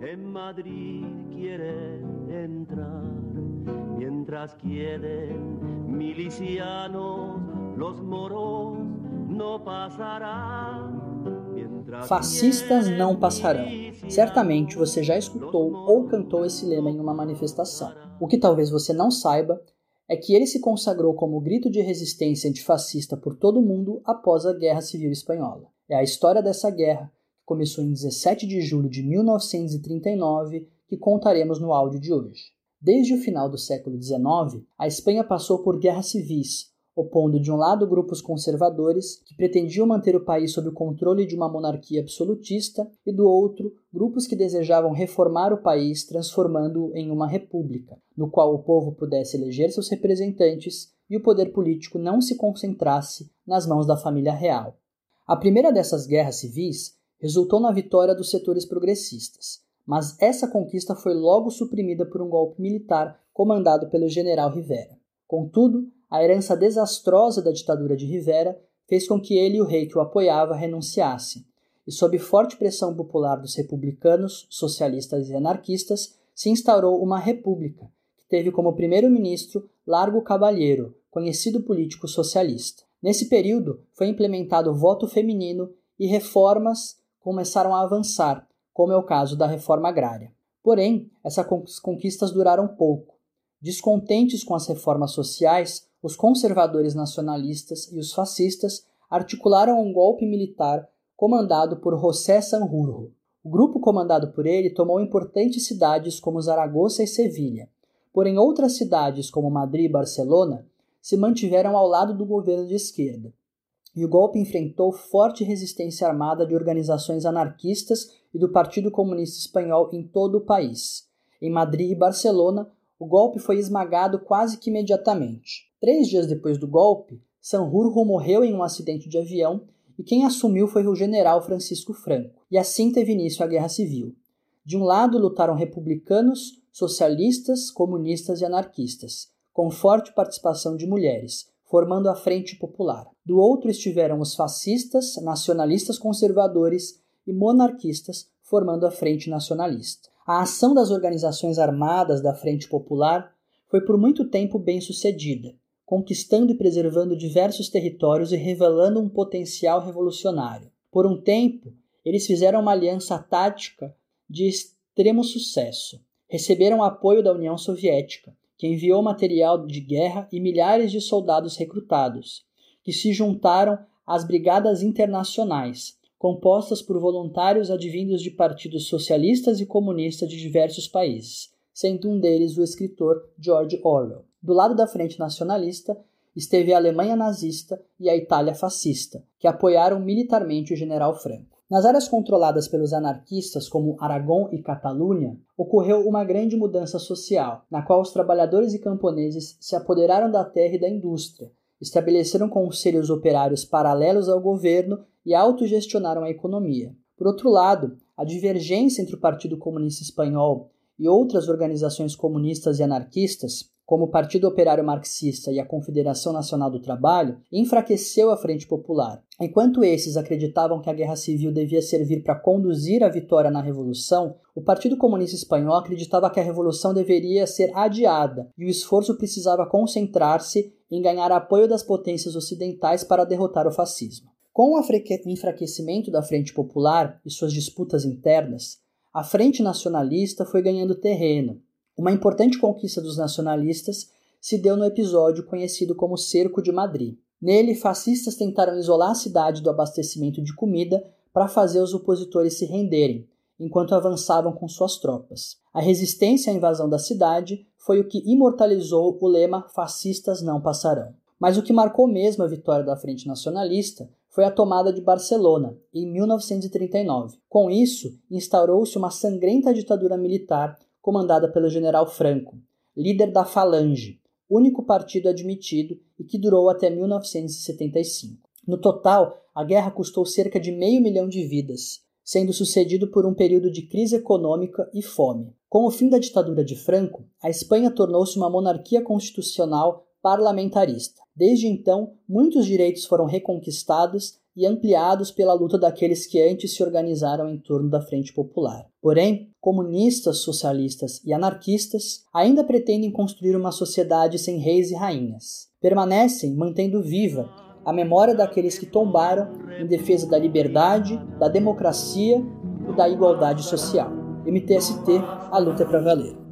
en Madrid quiere entrar, mientras quieren milicianos, los moros no. Fascistas não passarão. Certamente você já escutou ou cantou esse lema em uma manifestação. O que talvez você não saiba é que ele se consagrou como grito de resistência antifascista por todo o mundo após a Guerra Civil Espanhola. É a história dessa guerra começou em 17 de julho de 1939, que contaremos no áudio de hoje. Desde o final do século XIX, a Espanha passou por guerras civis, opondo de um lado grupos conservadores que pretendiam manter o país sob o controle de uma monarquia absolutista e do outro grupos que desejavam reformar o país transformando-o em uma república, no qual o povo pudesse eleger seus representantes e o poder político não se concentrasse nas mãos da família real. A primeira dessas guerras civis resultou na vitória dos setores progressistas, mas essa conquista foi logo suprimida por um golpe militar comandado pelo general Rivera. Contudo, a herança desastrosa da ditadura de Rivera fez com que ele e o rei que o apoiava renunciassem, e sob forte pressão popular dos republicanos, socialistas e anarquistas, se instaurou uma república, que teve como primeiro-ministro Largo Cabalheiro, conhecido político socialista. Nesse período, foi implementado o voto feminino e reformas começaram a avançar, como é o caso da reforma agrária. Porém, essas conquistas duraram pouco. Descontentes com as reformas sociais, os conservadores nacionalistas e os fascistas articularam um golpe militar comandado por José Sanjurjo. O grupo comandado por ele tomou importantes cidades como Zaragoza e Sevilha, porém outras cidades como Madrid e Barcelona se mantiveram ao lado do governo de esquerda e o golpe enfrentou forte resistência armada de organizações anarquistas e do Partido Comunista Espanhol em todo o país. Em Madrid e Barcelona, o golpe foi esmagado quase que imediatamente. Três dias depois do golpe, Sanjurjo morreu em um acidente de avião e quem assumiu foi o general Francisco Franco. E assim teve início a Guerra Civil. De um lado lutaram republicanos, socialistas, comunistas e anarquistas, com forte participação de mulheres, formando a Frente Popular. Do outro estiveram os fascistas, nacionalistas conservadores e monarquistas, formando a Frente Nacionalista. A ação das organizações armadas da Frente Popular foi por muito tempo bem sucedida, conquistando e preservando diversos territórios e revelando um potencial revolucionário. Por um tempo, eles fizeram uma aliança tática de extremo sucesso. Receberam apoio da União Soviética, que enviou material de guerra e milhares de soldados recrutados, que se juntaram às Brigadas Internacionais, compostas por voluntários advindos de partidos socialistas e comunistas de diversos países, sendo um deles o escritor George Orwell. Do lado da Frente Nacionalista esteve a Alemanha nazista e a Itália fascista, que apoiaram militarmente o general Franco. Nas áreas controladas pelos anarquistas, como Aragão e Catalunha, ocorreu uma grande mudança social, na qual os trabalhadores e camponeses se apoderaram da terra e da indústria, estabeleceram conselhos operários paralelos ao governo e autogestionaram a economia. Por outro lado, a divergência entre o Partido Comunista Espanhol e outras organizações comunistas e anarquistas como o Partido Operário Marxista e a Confederação Nacional do Trabalho, enfraqueceu a Frente Popular. Enquanto esses acreditavam que a guerra civil devia servir para conduzir a vitória na Revolução, o Partido Comunista Espanhol acreditava que a Revolução deveria ser adiada e o esforço precisava concentrar-se em ganhar apoio das potências ocidentais para derrotar o fascismo. Com o enfraquecimento da Frente Popular e suas disputas internas, a Frente Nacionalista foi ganhando terreno uma importante conquista dos nacionalistas se deu no episódio conhecido como Cerco de Madrid. Nele, fascistas tentaram isolar a cidade do abastecimento de comida para fazer os opositores se renderem, enquanto avançavam com suas tropas. A resistência à invasão da cidade foi o que imortalizou o lema Fascistas não passarão. Mas o que marcou mesmo a vitória da Frente Nacionalista foi a tomada de Barcelona, em 1939. Com isso, instaurou-se uma sangrenta ditadura militar comandada pelo general Franco, líder da Falange, único partido admitido e que durou até 1975. No total, a guerra custou cerca de meio milhão de vidas, sendo sucedido por um período de crise econômica e fome. Com o fim da ditadura de Franco, a Espanha tornou-se uma monarquia constitucional parlamentarista. Desde então, muitos direitos foram reconquistados e ampliados pela luta daqueles que antes se organizaram em torno da Frente Popular. Porém, comunistas, socialistas e anarquistas ainda pretendem construir uma sociedade sem reis e rainhas. Permanecem mantendo viva a memória daqueles que tombaram em defesa da liberdade, da democracia e da igualdade social. MTST, a luta é para valer.